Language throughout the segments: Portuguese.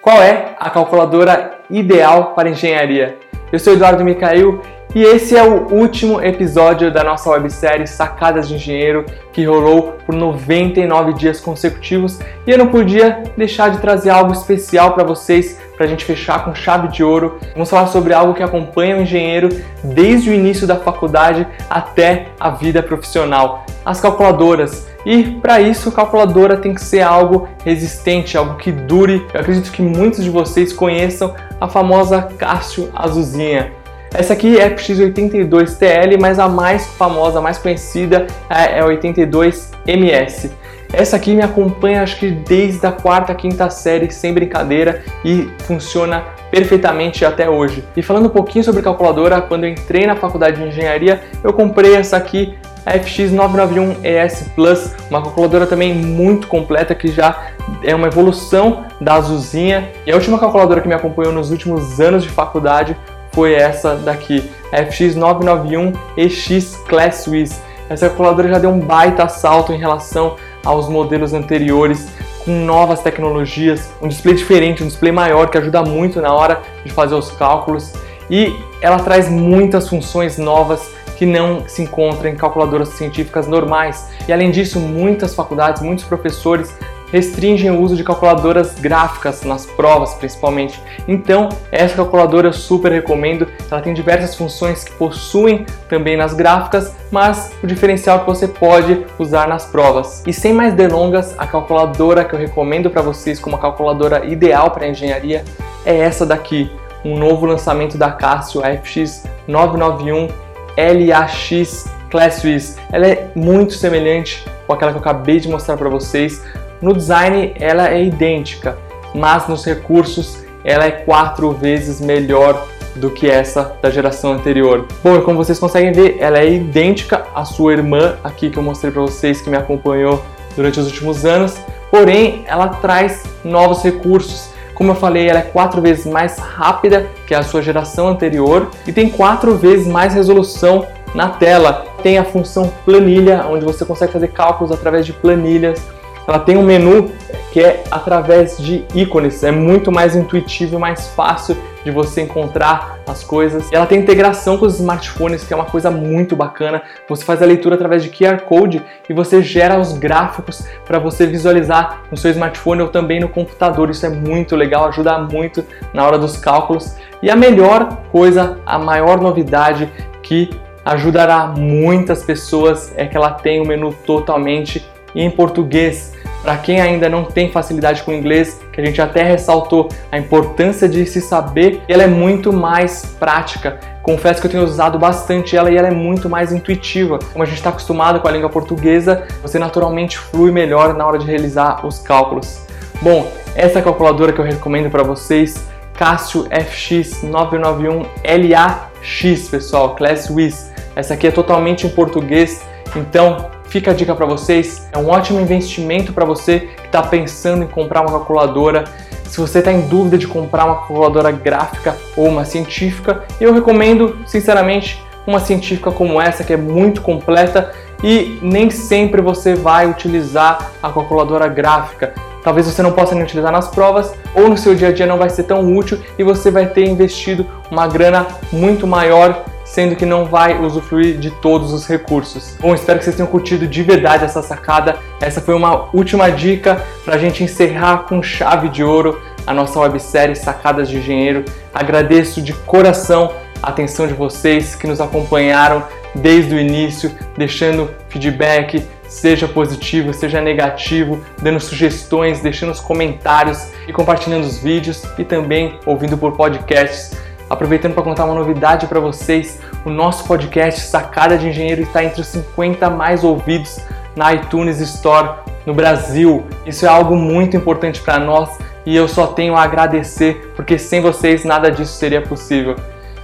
Qual é a calculadora ideal para engenharia? Eu sou Eduardo Micael e esse é o último episódio da nossa websérie Sacadas de Engenheiro, que rolou por 99 dias consecutivos, e eu não podia deixar de trazer algo especial para vocês, para a gente fechar com chave de ouro. Vamos falar sobre algo que acompanha o engenheiro desde o início da faculdade até a vida profissional, as calculadoras. E para isso, a calculadora tem que ser algo resistente, algo que dure. Eu acredito que muitos de vocês conheçam a famosa Cássio Azulzinha. Essa aqui é X82TL, mas a mais famosa, a mais conhecida é a 82MS. Essa aqui me acompanha acho que desde a quarta, quinta série, sem brincadeira, e funciona perfeitamente até hoje. E falando um pouquinho sobre calculadora, quando eu entrei na faculdade de engenharia, eu comprei essa aqui, a FX991ES Plus, uma calculadora também muito completa que já é uma evolução da Azulzinha. E a última calculadora que me acompanhou nos últimos anos de faculdade foi essa daqui, a FX991EX Class Swiss. Essa calculadora já deu um baita salto em relação aos modelos anteriores, com novas tecnologias, um display diferente, um display maior que ajuda muito na hora de fazer os cálculos e ela traz muitas funções novas que não se encontram em calculadoras científicas normais. E além disso, muitas faculdades, muitos professores restringem o uso de calculadoras gráficas nas provas, principalmente. Então, essa calculadora eu super recomendo. Ela tem diversas funções que possuem também nas gráficas, mas o diferencial que você pode usar nas provas. E sem mais delongas, a calculadora que eu recomendo para vocês como a calculadora ideal para engenharia é essa daqui, um novo lançamento da Casio FX 991 LAX Class Swiss. Ela é muito semelhante com aquela que eu acabei de mostrar para vocês, no design ela é idêntica, mas nos recursos ela é quatro vezes melhor do que essa da geração anterior. Bom, como vocês conseguem ver, ela é idêntica à sua irmã aqui que eu mostrei para vocês que me acompanhou durante os últimos anos, porém ela traz novos recursos. Como eu falei, ela é quatro vezes mais rápida que a sua geração anterior e tem quatro vezes mais resolução na tela. Tem a função planilha, onde você consegue fazer cálculos através de planilhas ela tem um menu que é através de ícones, é muito mais intuitivo e mais fácil de você encontrar as coisas. Ela tem integração com os smartphones, que é uma coisa muito bacana. Você faz a leitura através de QR Code e você gera os gráficos para você visualizar no seu smartphone ou também no computador. Isso é muito legal, ajuda muito na hora dos cálculos. E a melhor coisa, a maior novidade que ajudará muitas pessoas é que ela tem o um menu totalmente em português. Para quem ainda não tem facilidade com inglês, que a gente até ressaltou a importância de se saber, ela é muito mais prática. Confesso que eu tenho usado bastante ela e ela é muito mais intuitiva. Como a gente está acostumado com a língua portuguesa, você naturalmente flui melhor na hora de realizar os cálculos. Bom, essa calculadora que eu recomendo para vocês, Casio FX 991 LAX, pessoal, Class Wiz. Essa aqui é totalmente em português, então Fica a dica para vocês, é um ótimo investimento para você que está pensando em comprar uma calculadora. Se você está em dúvida de comprar uma calculadora gráfica ou uma científica, eu recomendo, sinceramente, uma científica como essa que é muito completa e nem sempre você vai utilizar a calculadora gráfica. Talvez você não possa nem utilizar nas provas ou no seu dia a dia não vai ser tão útil e você vai ter investido uma grana muito maior sendo que não vai usufruir de todos os recursos. Bom, espero que vocês tenham curtido de verdade essa sacada. Essa foi uma última dica para a gente encerrar com chave de ouro a nossa websérie Sacadas de Engenheiro. Agradeço de coração a atenção de vocês que nos acompanharam desde o início, deixando feedback, seja positivo, seja negativo, dando sugestões, deixando os comentários e compartilhando os vídeos e também ouvindo por podcasts. Aproveitando para contar uma novidade para vocês, o nosso podcast Sacada de Engenheiro está entre os 50 mais ouvidos na iTunes Store no Brasil. Isso é algo muito importante para nós e eu só tenho a agradecer, porque sem vocês nada disso seria possível.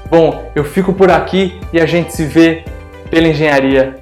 Bom, eu fico por aqui e a gente se vê pela engenharia.